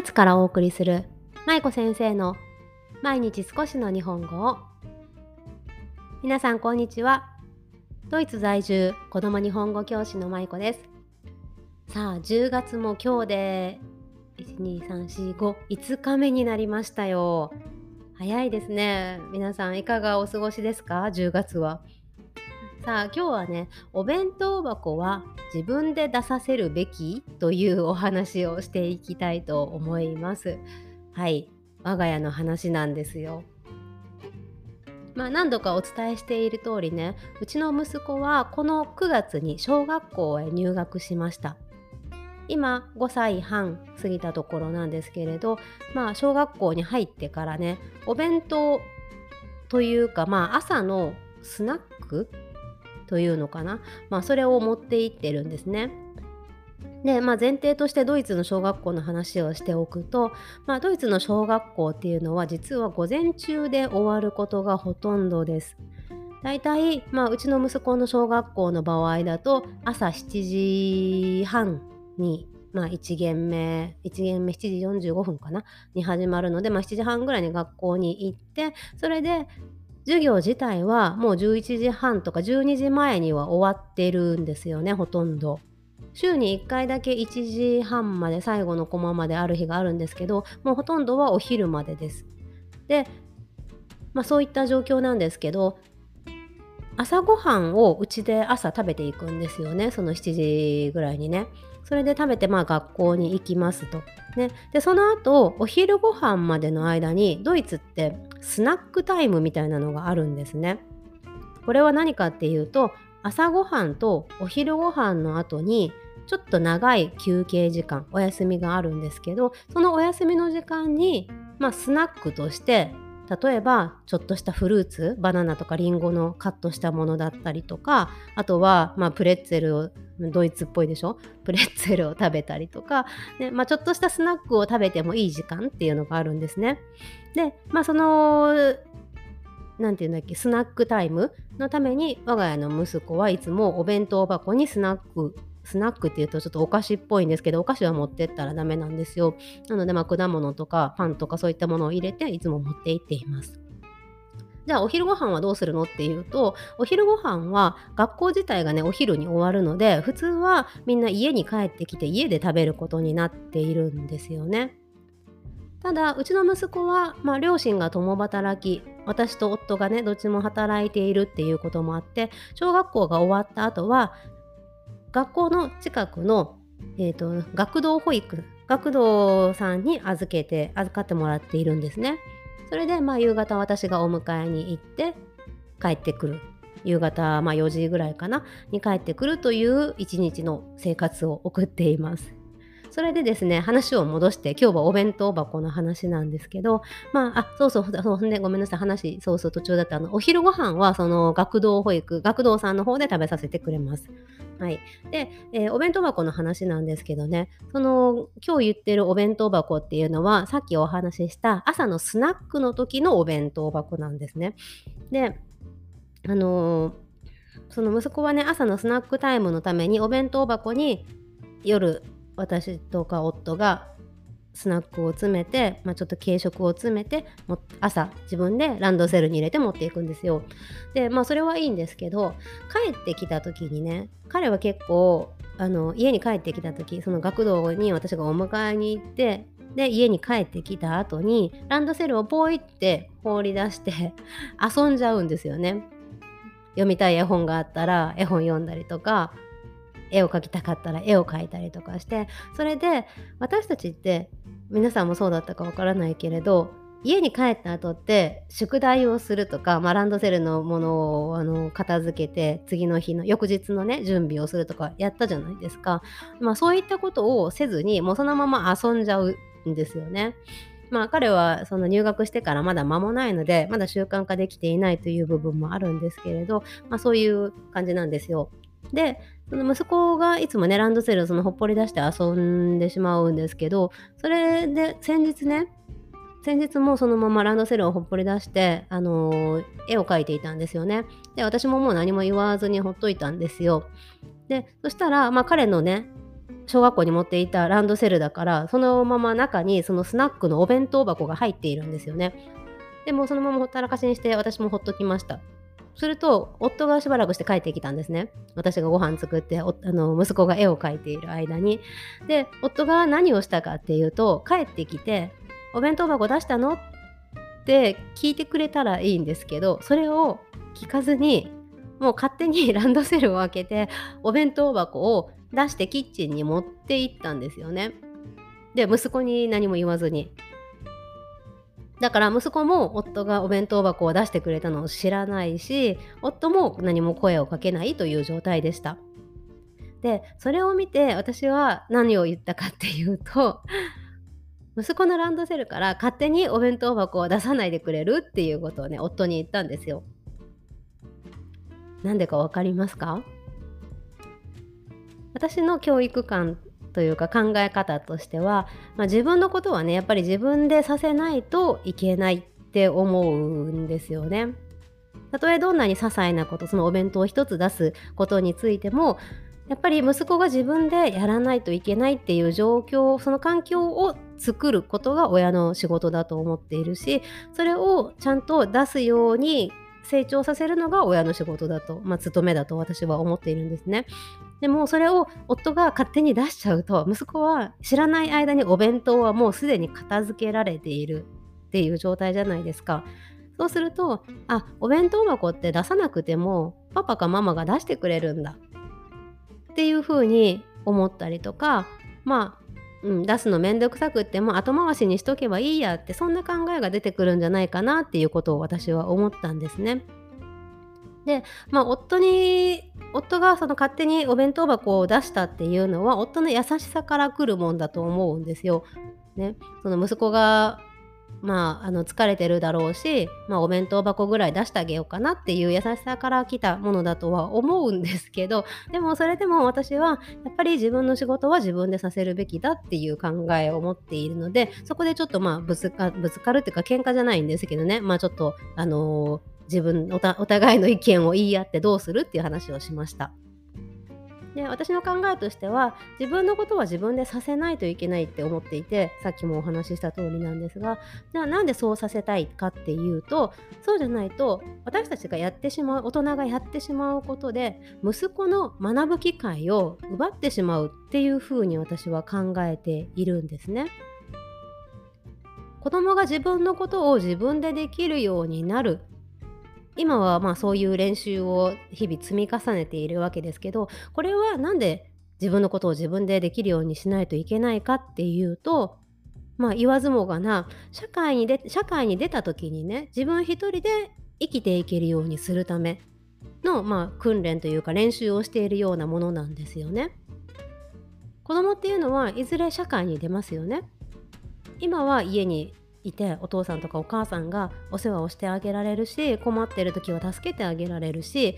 イツからお送りする舞子先生の毎日少しの日本語を。皆さんこんにちは。ドイツ在住子供日本語教師の舞子です。さあ10月も今日で12345日目になりましたよ。早いですね。皆さんいかがお過ごしですか？10月は。さあ今日はねお弁当箱は自分で出させるべきというお話をしていきたいと思います。はい我が家の話なんですよ。まあ何度かお伝えしている通りねうちの息子はこの9月に小学校へ入学しました。今5歳半過ぎたところなんですけれどまあ小学校に入ってからねお弁当というかまあ朝のスナックというのかな、まあ、それを持っていってるんですね。で、まあ、前提としてドイツの小学校の話をしておくと、まあ、ドイツの小学校っていうのは実は午前中で終わることがほとんどです。だいたい、まあ、うちの息子の小学校の場合だと朝7時半に、まあ、1限目1限目7時45分かなに始まるので、まあ、7時半ぐらいに学校に行ってそれで授業自体はもう11時半とか12時前には終わってるんですよねほとんど。週に1回だけ1時半まで最後のコマまである日があるんですけどもうほとんどはお昼までです。で、まあ、そういった状況なんですけど朝ごはんをうちで朝食べていくんですよねその7時ぐらいにね。それで食べてまあ学校に行きますと。ね、でその後お昼ご飯までの間にドイツってスナックタイムみたいなのがあるんですね。これは何かっていうと朝ごはんとお昼ご飯の後にちょっと長い休憩時間お休みがあるんですけどそのお休みの時間に、まあ、スナックとして例えばちょっとしたフルーツバナナとかリンゴのカットしたものだったりとかあとは、まあ、プレッツェルをドイツっぽいでしょ？プレッツェルを食べたりとか、ねまあ、ちょっとしたスナックを食べてもいい時間っていうのがあるんですね。で、まあ、その何て言うんだっけスナックタイムのために我が家の息子はいつもお弁当箱にスナックスナックっていうとちょっとお菓子っぽいんですけどお菓子は持ってったらダメなんですよなのでまあ果物とかパンとかそういったものを入れていつも持って行っていますじゃあお昼ご飯はどうするのっていうとお昼ご飯は学校自体がねお昼に終わるので普通はみんな家に帰ってきて家で食べることになっているんですよね。ただうちの息子は、まあ、両親が共働き私と夫がねどっちも働いているっていうこともあって小学校が終わった後は学校の近くの、えーと学童保育学童さんに預けて預かってもらっているんですね。それでまあ夕方私がお迎えに行って帰ってくる夕方、まあ、4時ぐらいかな？に帰ってくるという一日の生活を送っています。それでですね話を戻して今日はお弁当箱の話なんですけどまああそうそうそうほんでごめんなさい話そうそう途中だったあのお昼ご飯はその学童保育学童さんの方で食べさせてくれます。はい、で、えー、お弁当箱の話なんですけどねその今日言ってるお弁当箱っていうのはさっきお話しした朝のスナックの時のお弁当箱なんですね。であのー、その息子はね朝のスナックタイムのためにお弁当箱に夜私とか夫がスナックを詰めて、まあ、ちょっと軽食を詰めて朝自分でランドセルに入れて持っていくんですよ。でまあそれはいいんですけど帰ってきた時にね彼は結構あの家に帰ってきた時その学童に私がお迎えに行ってで家に帰ってきた後にランドセルをポイって放り出して 遊んじゃうんですよね。読みたい絵本があったら絵本読んだりとか絵を描きたかったら絵を描いたりとかしてそれで私たちって皆さんもそうだったかわからないけれど家に帰った後って宿題をするとか、まあ、ランドセルのものをあの片付けて次の日の翌日のね準備をするとかやったじゃないですか、まあ、そういったことをせずにもうそのまま遊んじゃうんですよね。まあ彼はその入学してからまだ間もないのでまだ習慣化できていないという部分もあるんですけれど、まあ、そういう感じなんですよ。でその息子がいつもねランドセルをそのほっぽり出して遊んでしまうんですけどそれで先日ね先日もそのままランドセルをほっぽり出して、あのー、絵を描いていたんですよね。で私ももう何も言わずにほっといたんですよ。でそしたら、まあ、彼のね小学校に持っていたランドセルだからそのまま中にそのスナックのお弁当箱が入っているんですよねでもそのままほったらかしにして私もほっときましたすると夫がしばらくして帰ってきたんですね私がご飯作ってあの息子が絵を描いている間にで夫が何をしたかっていうと帰ってきて「お弁当箱出したの?」って聞いてくれたらいいんですけどそれを聞かずにもう勝手にランドセルを開けてお弁当箱を出してキッチンに持って行ったんですよね。で息子に何も言わずにだから息子も夫がお弁当箱を出してくれたのを知らないし夫も何も声をかけないという状態でした。でそれを見て私は何を言ったかっていうと息子のランドセルから勝手にお弁当箱を出さないでくれるっていうことをね夫に言ったんですよ。なんでか分かりますか？私の教育観というか考え方としては、まあ、自分のことはねやっぱり自分でさせないといけないって思うんですよね。たとえどんなに些細なことそのお弁当を一つ出すことについてもやっぱり息子が自分でやらないといけないっていう状況その環境を作ることが親の仕事だと思っているしそれをちゃんと出すように成長させるのが親の仕事だと、まあ、務めだと私は思っているんですね。でもそれを夫が勝手に出しちゃうと息子は知らない間にお弁当はもうすでに片付けられているっていう状態じゃないですか。そうするとあお弁当箱って出さなくてもパパかママが出してくれるんだっていうふうに思ったりとかまあうん、出すのめんどくさくっても後回しにしとけばいいやってそんな考えが出てくるんじゃないかなっていうことを私は思ったんですね。で、まあ、夫に夫がその勝手にお弁当箱を出したっていうのは夫の優しさから来るもんだと思うんですよ。ね、その息子がまあ、あの疲れてるだろうし、まあ、お弁当箱ぐらい出してあげようかなっていう優しさから来たものだとは思うんですけどでもそれでも私はやっぱり自分の仕事は自分でさせるべきだっていう考えを持っているのでそこでちょっとまあぶつかぶつかるっていうか喧嘩じゃないんですけどねまあちょっとあのー、自分お互いの意見を言い合ってどうするっていう話をしました。で私の考えとしては自分のことは自分でさせないといけないって思っていてさっきもお話しした通りなんですがじゃあなんでそうさせたいかっていうとそうじゃないと私たちがやってしまう大人がやってしまうことで息子の学ぶ機会を奪ってしまうっていうふうに私は考えているんですね。子供が自分のことを自分でできるようになる今はまあそういう練習を日々積み重ねているわけですけどこれは何で自分のことを自分でできるようにしないといけないかっていうとまあ言わずもがな社会にで社会に出た時にね自分一人で生きていけるようにするための、まあ、訓練というか練習をしているようなものなんですよね。子供っていうのはいずれ社会に出ますよね。今は家にいてお父さんとかお母さんがお世話をしてあげられるし困ってる時は助けてあげられるし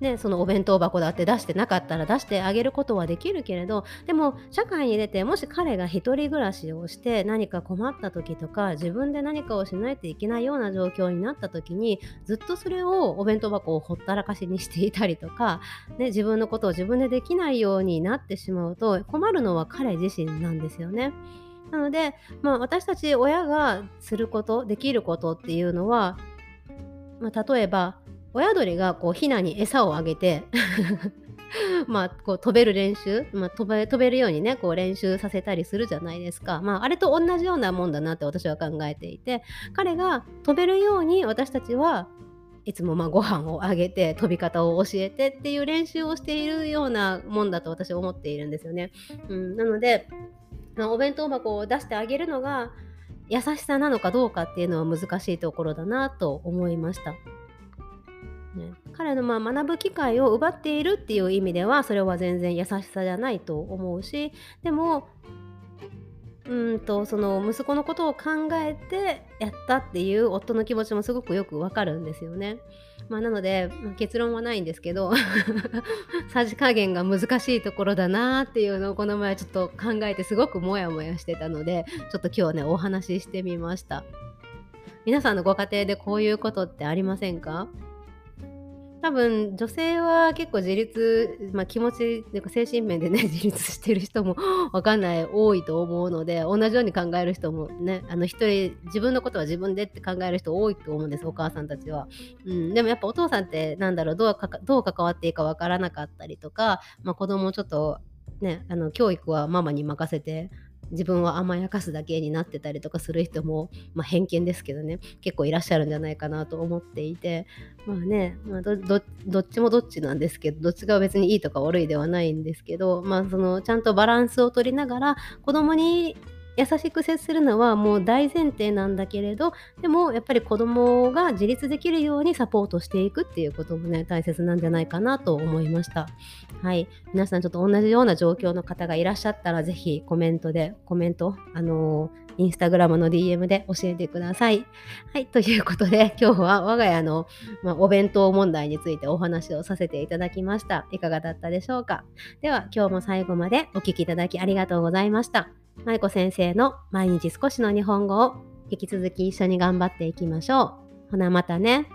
ね、そのお弁当箱だって出してなかったら出してあげることはできるけれどでも社会に出てもし彼が一人暮らしをして何か困った時とか自分で何かをしないといけないような状況になった時にずっとそれをお弁当箱をほったらかしにしていたりとか、ね、自分のことを自分でできないようになってしまうと困るのは彼自身なんですよね。なので、まあ、私たち親がすることできることっていうのは、まあ、例えば親鳥がこうヒナに餌をあげて まあこう飛べる練習、まあ、飛べ飛べるようにねこう練習させたりするじゃないですか、まあ、あれと同じようなもんだなって私は考えていて彼が飛べるように私たちはいつもまあご飯をあげて飛び方を教えてっていう練習をしているようなもんだと私は思っているんですよね。うん、なのでお弁当箱を出してあげるのが優しさなのかどうかっていうのは難しいところだなと思いました。ね、彼のまあ学ぶ機会を奪っているっていう意味ではそれは全然優しさじゃないと思うしでもうんとその息子のことを考えてやったっていう夫の気持ちもすごくよくわかるんですよね。まあ、なので、まあ、結論はないんですけど さじ加減が難しいところだなっていうのをこの前ちょっと考えてすごくモヤモヤしてたのでちょっと今日ねお話ししてみました皆さんのご家庭でこういうことってありませんか？多分女性は結構自立、まあ、気持ちというか精神面でね 自立してる人も わかんない多いと思うので同じように考える人もねあの一人自分のことは自分でって考える人多いと思うんですお母さんたちは、うん、でもやっぱお父さんってなんだろうどうかどう関わっていいかわからなかったりとか、まあ、子供ちょっとねあの教育はママに任せて自分は甘やかすだけになってたりとかする人も、まあ、偏見ですけどね結構いらっしゃるんじゃないかなと思っていてまあね、まあ、どどっちもどっちなんですけどどっちが別にいいとか悪いではないんですけど、まあ、そのちゃんとバランスを取りながら子供に優しく接するのはもう大前提なんだけれどでもやっぱり子供が自立できるようにサポートしていくっていうこともね大切なんじゃないかなと思いましたはい皆さんちょっと同じような状況の方がいらっしゃったら是非コメントでコメントあのーインスタグラムの DM で教えてください。はい、ということで今日は我が家の、まあ、お弁当問題についてお話をさせていただきました。いかがだったでしょうか？では今日も最後までお聴きいただきありがとうございました。舞子先生の毎日少しの日本語を引き続き一緒に頑張っていきましょう。ほなまたね。